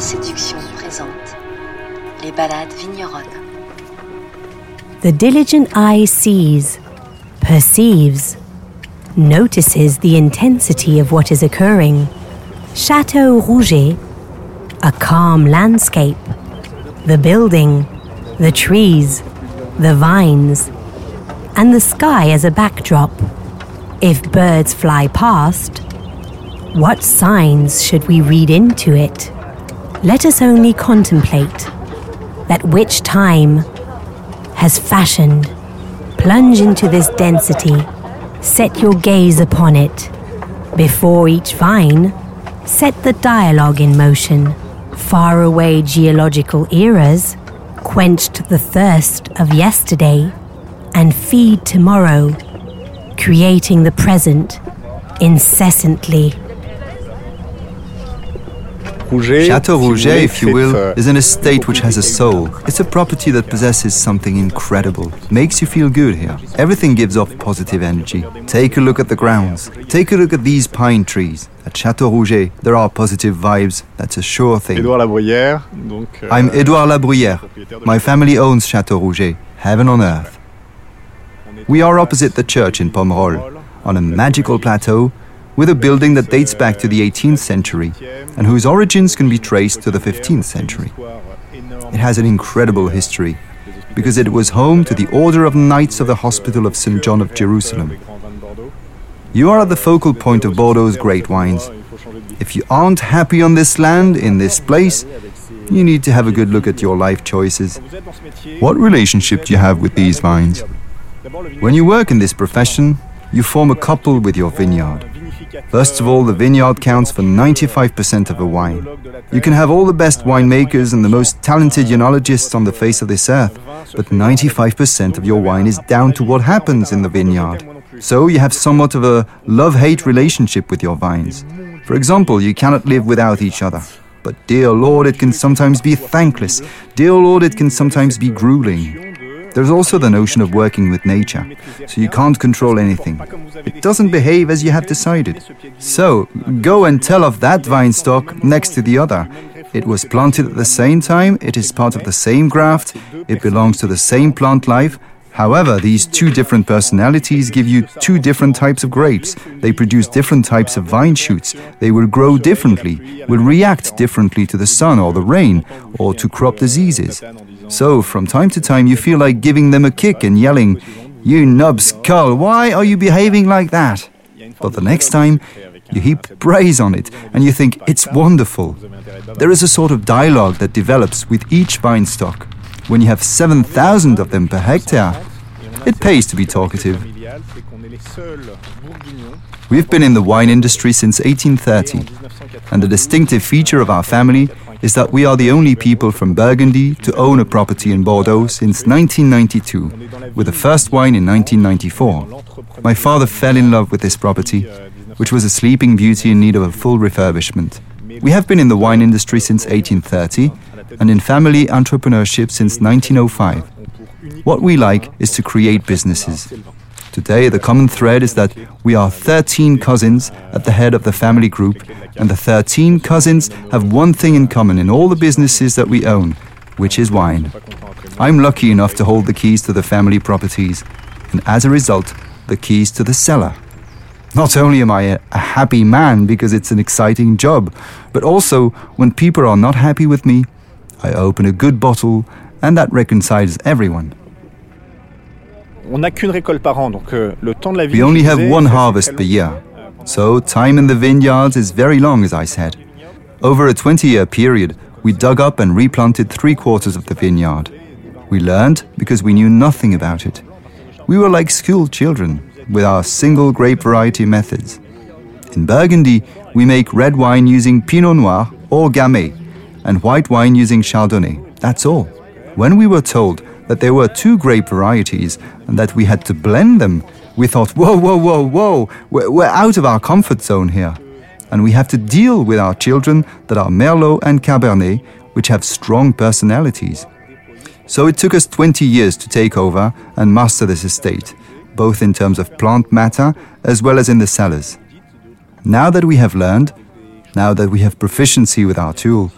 Séduction présente les balades vigneronnes. The diligent eye sees, perceives, notices the intensity of what is occurring. Chateau Rouget, a calm landscape, the building, the trees, the vines, and the sky as a backdrop. If birds fly past, what signs should we read into it? Let us only contemplate that which time has fashioned. Plunge into this density, set your gaze upon it. Before each vine, set the dialogue in motion. Far away geological eras quenched the thirst of yesterday and feed tomorrow, creating the present incessantly. Chateau Rouget, if you will, is an estate which has a soul. It's a property that possesses something incredible. Makes you feel good here. Everything gives off positive energy. Take a look at the grounds. Take a look at these pine trees. At Chateau Rouget, there are positive vibes. That's a sure thing. Édouard Labruyère. Donc, euh, I'm Édouard Labruyère. My family owns Chateau Rouget, heaven on earth. We are opposite the church in Pomerol, on a magical plateau with a building that dates back to the 18th century and whose origins can be traced to the 15th century. It has an incredible history because it was home to the Order of Knights of the Hospital of St. John of Jerusalem. You are at the focal point of Bordeaux's great wines. If you aren't happy on this land, in this place, you need to have a good look at your life choices. What relationship do you have with these vines? When you work in this profession, you form a couple with your vineyard. First of all, the vineyard counts for 95% of a wine. You can have all the best winemakers and the most talented enologists on the face of this earth, but 95% of your wine is down to what happens in the vineyard. So you have somewhat of a love hate relationship with your vines. For example, you cannot live without each other. But dear Lord, it can sometimes be thankless. Dear Lord, it can sometimes be grueling. There's also the notion of working with nature, so you can't control anything. It doesn't behave as you have decided. So, go and tell of that vine stock next to the other. It was planted at the same time, it is part of the same graft, it belongs to the same plant life. However, these two different personalities give you two different types of grapes. They produce different types of vine shoots. They will grow differently, will react differently to the sun or the rain, or to crop diseases. So, from time to time, you feel like giving them a kick and yelling, You numbskull, why are you behaving like that? But the next time, you heap praise on it and you think it's wonderful. There is a sort of dialogue that develops with each vine stock. When you have 7,000 of them per hectare, it pays to be talkative. We've been in the wine industry since 1830, and the distinctive feature of our family is that we are the only people from Burgundy to own a property in Bordeaux since 1992, with the first wine in 1994. My father fell in love with this property, which was a sleeping beauty in need of a full refurbishment. We have been in the wine industry since 1830 and in family entrepreneurship since 1905. What we like is to create businesses. Today, the common thread is that we are 13 cousins at the head of the family group, and the 13 cousins have one thing in common in all the businesses that we own, which is wine. I'm lucky enough to hold the keys to the family properties, and as a result, the keys to the cellar. Not only am I a, a happy man because it's an exciting job, but also when people are not happy with me, I open a good bottle, and that reconciles everyone. On n'a qu'une récolte par an, donc euh, le temps de la vie. We only have one harvest per year, so time in the vineyards is very long, as I said. Over a 20 year period, we dug up and replanted three quarters of the vineyard. We learned because we knew nothing about it. We were like school children with our single grape variety methods. In Burgundy, we make red wine using Pinot Noir or Gamay, and white wine using Chardonnay. That's all. When we were told that there were two grape varieties and that we had to blend them, we thought, whoa, whoa, whoa, whoa, we're, we're out of our comfort zone here. And we have to deal with our children that are Merlot and Cabernet, which have strong personalities. So it took us 20 years to take over and master this estate, both in terms of plant matter as well as in the cellars. Now that we have learned, now that we have proficiency with our tool,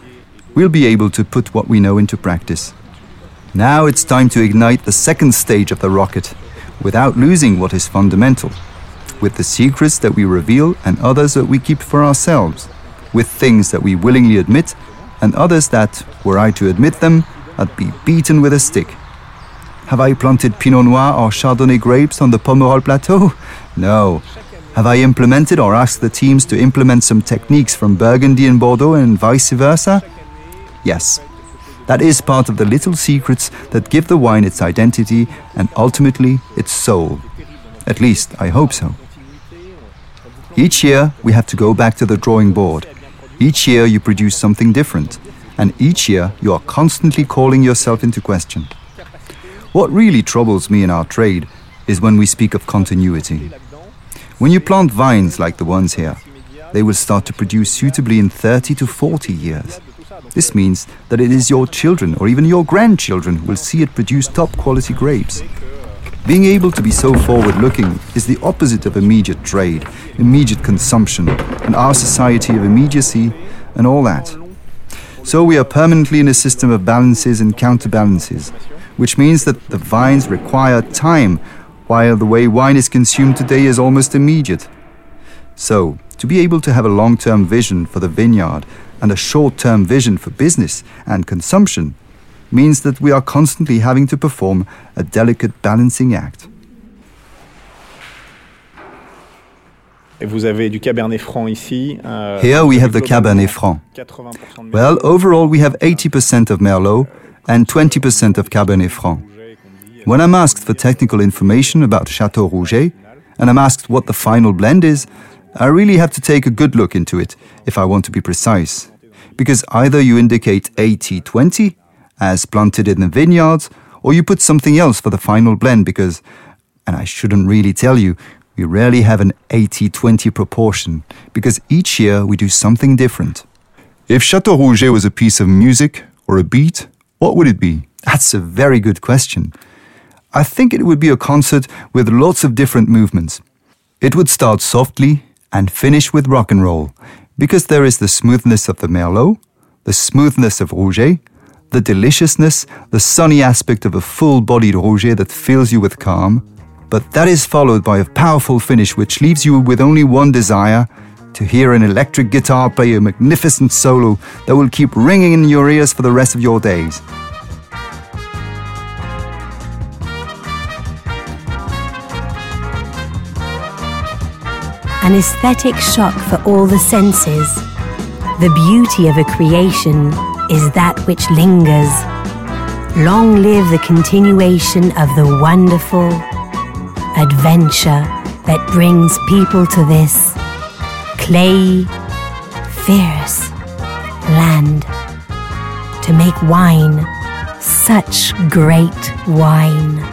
we'll be able to put what we know into practice. Now it's time to ignite the second stage of the rocket without losing what is fundamental, with the secrets that we reveal and others that we keep for ourselves, with things that we willingly admit and others that, were I to admit them, I'd be beaten with a stick. Have I planted Pinot Noir or Chardonnay grapes on the Pomerol Plateau? No. Have I implemented or asked the teams to implement some techniques from Burgundy and Bordeaux and vice versa? Yes. That is part of the little secrets that give the wine its identity and ultimately its soul. At least, I hope so. Each year, we have to go back to the drawing board. Each year, you produce something different. And each year, you are constantly calling yourself into question. What really troubles me in our trade is when we speak of continuity. When you plant vines like the ones here, they will start to produce suitably in 30 to 40 years. This means that it is your children or even your grandchildren who will see it produce top quality grapes. Being able to be so forward looking is the opposite of immediate trade, immediate consumption, and our society of immediacy and all that. So we are permanently in a system of balances and counterbalances, which means that the vines require time, while the way wine is consumed today is almost immediate. So, to be able to have a long term vision for the vineyard and a short term vision for business and consumption means that we are constantly having to perform a delicate balancing act. vous avez du Cabernet Franc ici. Euh, Here we have the Cabernet Franc. Well, overall we have 80% of Merlot and 20% of Cabernet Franc. When I'm asked for technical information about Chateau Rouget, and I'm asked what the final blend is, I really have to take a good look into it if I want to be precise. Because either you indicate 80 20, as planted in the vineyards, or you put something else for the final blend because, and I shouldn't really tell you, we rarely have an 80 20 proportion because each year we do something different. If Chateau Rouget was a piece of music or a beat, what would it be? That's a very good question. I think it would be a concert with lots of different movements. It would start softly and finish with rock and roll because there is the smoothness of the Merlot, the smoothness of Rouget, the deliciousness, the sunny aspect of a full bodied Rouget that fills you with calm, but that is followed by a powerful finish which leaves you with only one desire to hear an electric guitar play a magnificent solo that will keep ringing in your ears for the rest of your days. An aesthetic shock for all the senses. The beauty of a creation is that which lingers. Long live the continuation of the wonderful, adventure that brings people to this clay, fierce land to make wine, such great wine.